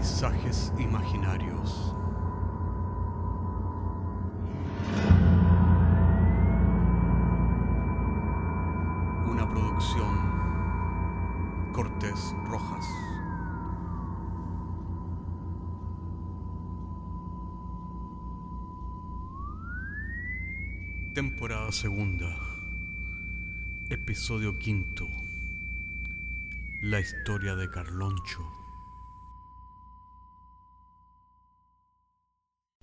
Paisajes imaginarios. Una producción Cortés Rojas. Temporada segunda. Episodio quinto. La historia de Carloncho.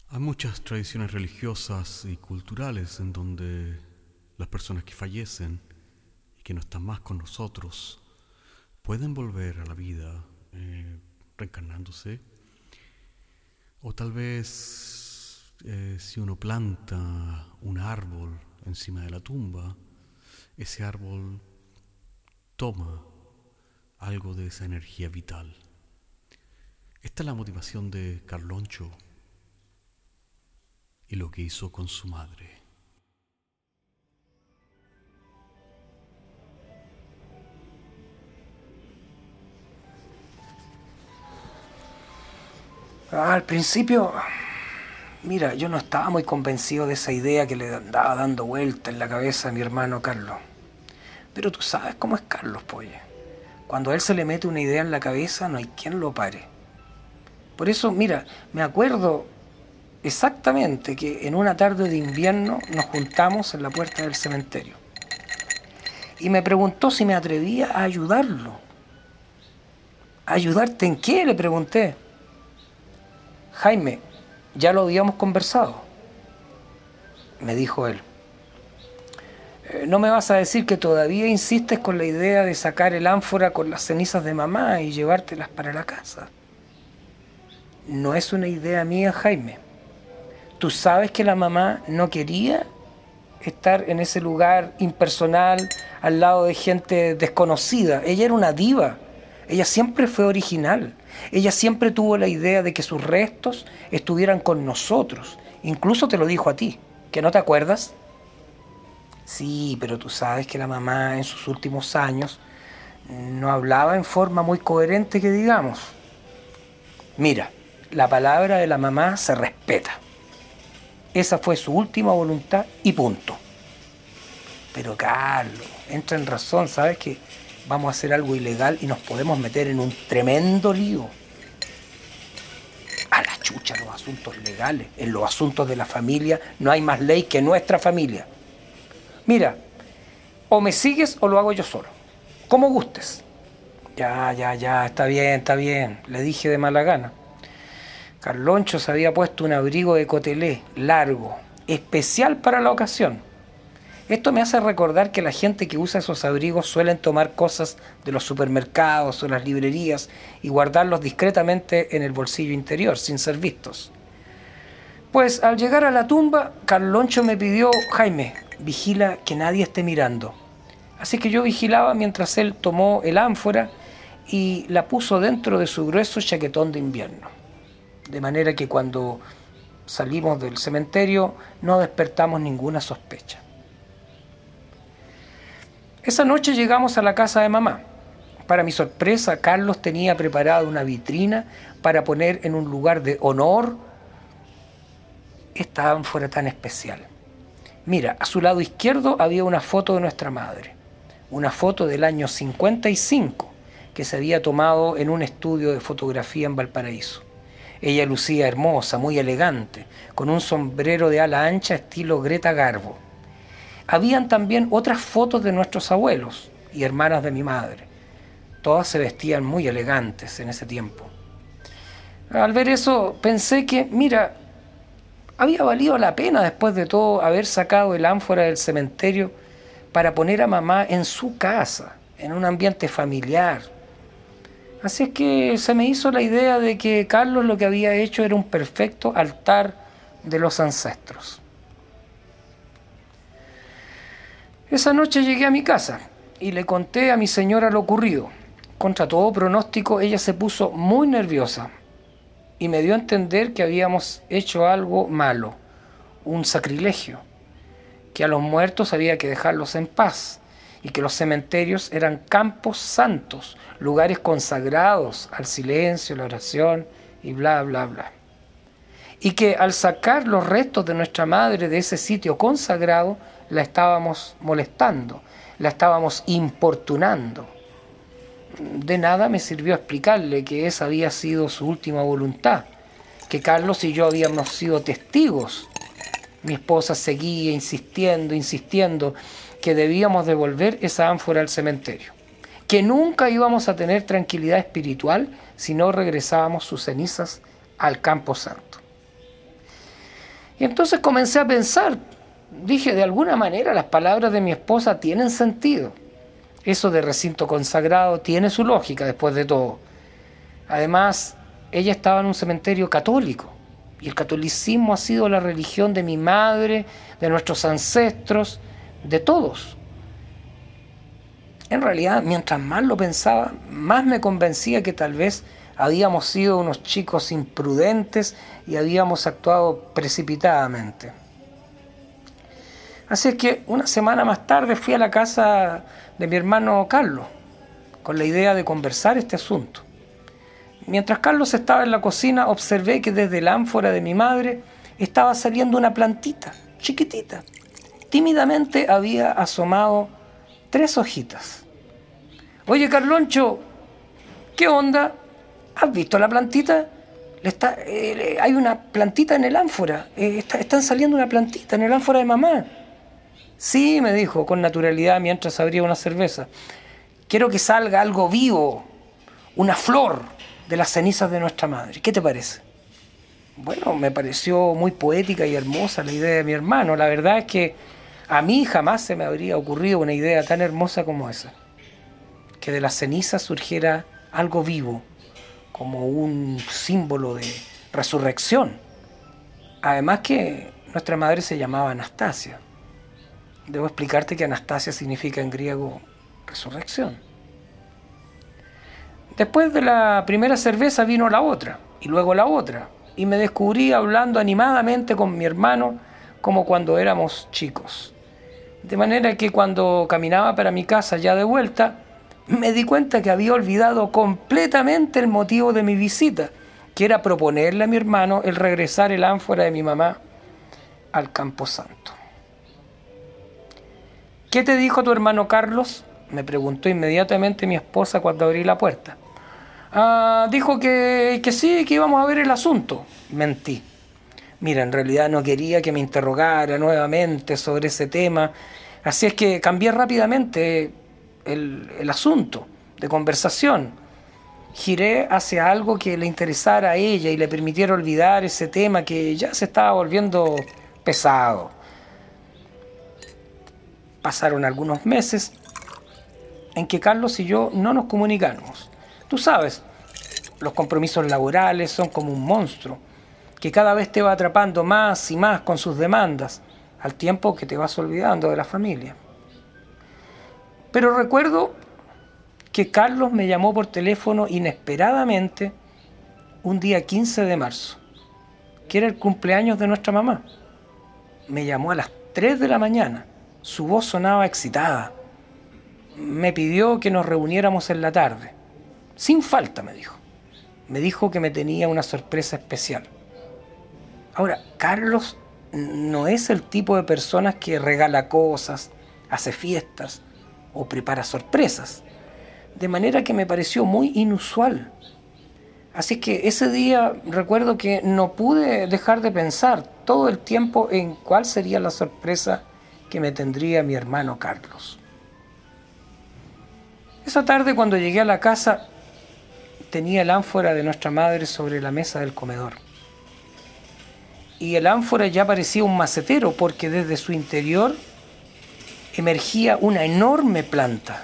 Hay muchas tradiciones religiosas y culturales en donde las personas que fallecen y que no están más con nosotros pueden volver a la vida eh, reencarnándose. O tal vez eh, si uno planta un árbol encima de la tumba, ese árbol toma algo de esa energía vital. Esta es la motivación de Carloncho y lo que hizo con su madre. Al principio, mira, yo no estaba muy convencido de esa idea que le andaba dando vuelta en la cabeza a mi hermano Carlos. Pero tú sabes cómo es Carlos, polle. Cuando a él se le mete una idea en la cabeza, no hay quien lo pare. Por eso, mira, me acuerdo exactamente que en una tarde de invierno nos juntamos en la puerta del cementerio. Y me preguntó si me atrevía a ayudarlo. ¿Ayudarte en qué? Le pregunté. Jaime, ya lo habíamos conversado, me dijo él. Eh, no me vas a decir que todavía insistes con la idea de sacar el ánfora con las cenizas de mamá y llevártelas para la casa. No es una idea mía, Jaime. Tú sabes que la mamá no quería estar en ese lugar impersonal al lado de gente desconocida. Ella era una diva. Ella siempre fue original. Ella siempre tuvo la idea de que sus restos estuvieran con nosotros. Incluso te lo dijo a ti, que no te acuerdas. Sí, pero tú sabes que la mamá en sus últimos años no hablaba en forma muy coherente que digamos. Mira, la palabra de la mamá se respeta. Esa fue su última voluntad y punto. Pero Carlos, entra en razón, ¿sabes que vamos a hacer algo ilegal y nos podemos meter en un tremendo lío? A la chucha los asuntos legales. En los asuntos de la familia no hay más ley que nuestra familia. Mira, o me sigues o lo hago yo solo. Como gustes. Ya, ya, ya, está bien, está bien, le dije de mala gana. Carloncho se había puesto un abrigo de cotelé largo, especial para la ocasión. Esto me hace recordar que la gente que usa esos abrigos suelen tomar cosas de los supermercados o las librerías y guardarlos discretamente en el bolsillo interior, sin ser vistos. Pues al llegar a la tumba, Carloncho me pidió, Jaime, vigila que nadie esté mirando. Así que yo vigilaba mientras él tomó el ánfora y la puso dentro de su grueso chaquetón de invierno. De manera que cuando salimos del cementerio no despertamos ninguna sospecha. Esa noche llegamos a la casa de mamá. Para mi sorpresa, Carlos tenía preparada una vitrina para poner en un lugar de honor esta ánfora tan especial. Mira, a su lado izquierdo había una foto de nuestra madre, una foto del año 55 que se había tomado en un estudio de fotografía en Valparaíso. Ella lucía hermosa, muy elegante, con un sombrero de ala ancha estilo Greta Garbo. Habían también otras fotos de nuestros abuelos y hermanas de mi madre. Todas se vestían muy elegantes en ese tiempo. Al ver eso pensé que, mira, había valido la pena después de todo haber sacado el ánfora del cementerio para poner a mamá en su casa, en un ambiente familiar. Así es que se me hizo la idea de que Carlos lo que había hecho era un perfecto altar de los ancestros. Esa noche llegué a mi casa y le conté a mi señora lo ocurrido. Contra todo pronóstico, ella se puso muy nerviosa y me dio a entender que habíamos hecho algo malo, un sacrilegio, que a los muertos había que dejarlos en paz y que los cementerios eran campos santos, lugares consagrados al silencio, la oración y bla, bla, bla. Y que al sacar los restos de nuestra madre de ese sitio consagrado, la estábamos molestando, la estábamos importunando. De nada me sirvió explicarle que esa había sido su última voluntad, que Carlos y yo habíamos sido testigos. Mi esposa seguía insistiendo, insistiendo que debíamos devolver esa ánfora al cementerio, que nunca íbamos a tener tranquilidad espiritual si no regresábamos sus cenizas al campo santo. Y entonces comencé a pensar, dije, de alguna manera las palabras de mi esposa tienen sentido. Eso de recinto consagrado tiene su lógica después de todo. Además, ella estaba en un cementerio católico y el catolicismo ha sido la religión de mi madre, de nuestros ancestros, de todos. En realidad, mientras más lo pensaba, más me convencía que tal vez habíamos sido unos chicos imprudentes y habíamos actuado precipitadamente. Así es que una semana más tarde fui a la casa de mi hermano Carlos con la idea de conversar este asunto. Mientras Carlos estaba en la cocina, observé que desde la ánfora de mi madre estaba saliendo una plantita, chiquitita. Tímidamente había asomado tres hojitas. Oye, Carloncho, ¿qué onda? ¿Has visto la plantita? eh, hay una plantita en el ánfora. Eh, están saliendo una plantita en el ánfora de mamá. Sí, me dijo con naturalidad mientras abría una cerveza. Quiero que salga algo vivo, una flor de las cenizas de nuestra madre. ¿Qué te parece? Bueno, me pareció muy poética y hermosa la idea de mi hermano. La verdad es que a mí jamás se me habría ocurrido una idea tan hermosa como esa. Que de las cenizas surgiera algo vivo, como un símbolo de resurrección. Además que nuestra madre se llamaba Anastasia. Debo explicarte que Anastasia significa en griego resurrección. Después de la primera cerveza vino la otra, y luego la otra, y me descubrí hablando animadamente con mi hermano como cuando éramos chicos. De manera que cuando caminaba para mi casa ya de vuelta, me di cuenta que había olvidado completamente el motivo de mi visita, que era proponerle a mi hermano el regresar el ánfora de mi mamá al Campo Santo. ¿Qué te dijo tu hermano Carlos? me preguntó inmediatamente mi esposa cuando abrí la puerta. Ah, dijo que, que sí, que íbamos a ver el asunto. Mentí. Mira, en realidad no quería que me interrogara nuevamente sobre ese tema, así es que cambié rápidamente el, el asunto de conversación. Giré hacia algo que le interesara a ella y le permitiera olvidar ese tema que ya se estaba volviendo pesado. Pasaron algunos meses en que Carlos y yo no nos comunicamos. Tú sabes, los compromisos laborales son como un monstruo que cada vez te va atrapando más y más con sus demandas, al tiempo que te vas olvidando de la familia. Pero recuerdo que Carlos me llamó por teléfono inesperadamente un día 15 de marzo, que era el cumpleaños de nuestra mamá. Me llamó a las 3 de la mañana su voz sonaba excitada. Me pidió que nos reuniéramos en la tarde. Sin falta, me dijo. Me dijo que me tenía una sorpresa especial. Ahora, Carlos no es el tipo de personas que regala cosas, hace fiestas o prepara sorpresas. De manera que me pareció muy inusual. Así que ese día recuerdo que no pude dejar de pensar todo el tiempo en cuál sería la sorpresa que me tendría mi hermano Carlos. Esa tarde cuando llegué a la casa tenía el ánfora de nuestra madre sobre la mesa del comedor. Y el ánfora ya parecía un macetero porque desde su interior emergía una enorme planta.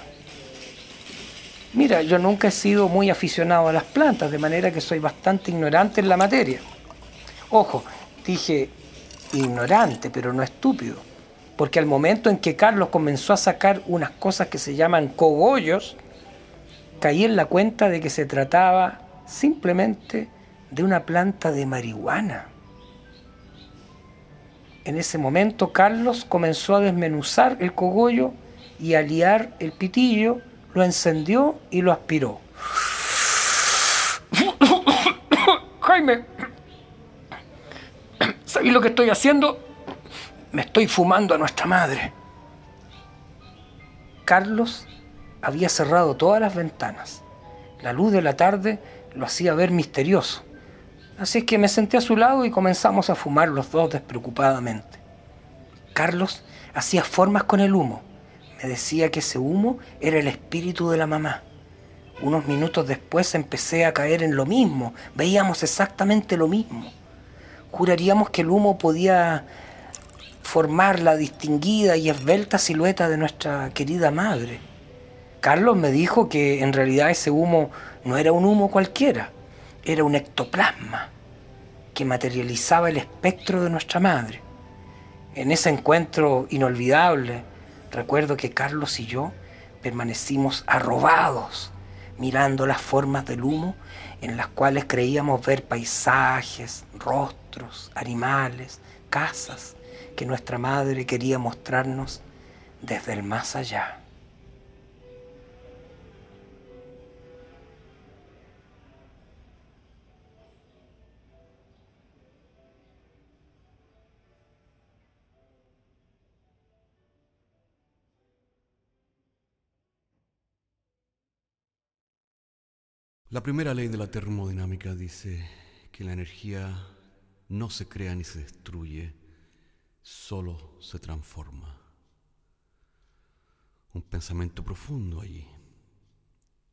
Mira, yo nunca he sido muy aficionado a las plantas, de manera que soy bastante ignorante en la materia. Ojo, dije ignorante, pero no estúpido porque al momento en que Carlos comenzó a sacar unas cosas que se llaman cogollos, caí en la cuenta de que se trataba simplemente de una planta de marihuana. En ese momento Carlos comenzó a desmenuzar el cogollo y al liar el pitillo lo encendió y lo aspiró. Jaime, ¿sabéis lo que estoy haciendo? Me estoy fumando a nuestra madre. Carlos había cerrado todas las ventanas. La luz de la tarde lo hacía ver misterioso. Así es que me senté a su lado y comenzamos a fumar los dos despreocupadamente. Carlos hacía formas con el humo. Me decía que ese humo era el espíritu de la mamá. Unos minutos después empecé a caer en lo mismo. Veíamos exactamente lo mismo. Juraríamos que el humo podía formar la distinguida y esbelta silueta de nuestra querida madre. Carlos me dijo que en realidad ese humo no era un humo cualquiera, era un ectoplasma que materializaba el espectro de nuestra madre. En ese encuentro inolvidable, recuerdo que Carlos y yo permanecimos arrobados mirando las formas del humo en las cuales creíamos ver paisajes, rostros, animales, casas que nuestra madre quería mostrarnos desde el más allá. La primera ley de la termodinámica dice que la energía no se crea ni se destruye, solo se transforma. Un pensamiento profundo allí.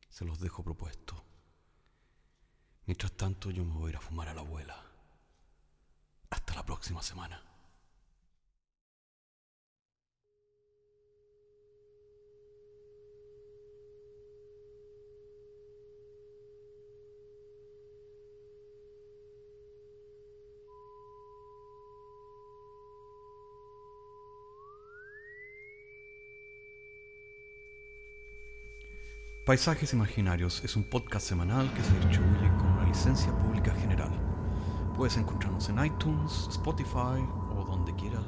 Se los dejo propuesto. Mientras tanto yo me voy a ir a fumar a la abuela. Hasta la próxima semana. Paisajes Imaginarios es un podcast semanal que se distribuye con una licencia pública general. Puedes encontrarnos en iTunes, Spotify o donde quieras